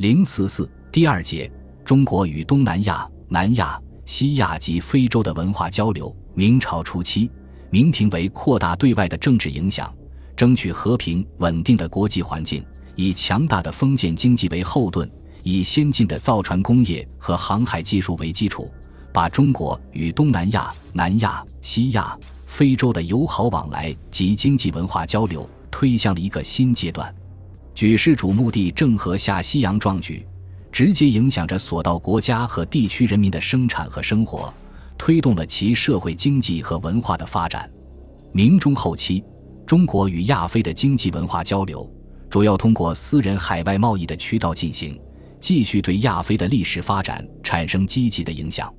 零四四第二节：中国与东南亚、南亚、西亚及非洲的文化交流。明朝初期，明廷为扩大对外的政治影响，争取和平稳定的国际环境，以强大的封建经济为后盾，以先进的造船工业和航海技术为基础，把中国与东南亚、南亚、西亚、非洲的友好往来及经济文化交流推向了一个新阶段。举世瞩目的郑和下西洋壮举，直接影响着所到国家和地区人民的生产和生活，推动了其社会经济和文化的发展。明中后期，中国与亚非的经济文化交流，主要通过私人海外贸易的渠道进行，继续对亚非的历史发展产生积极的影响。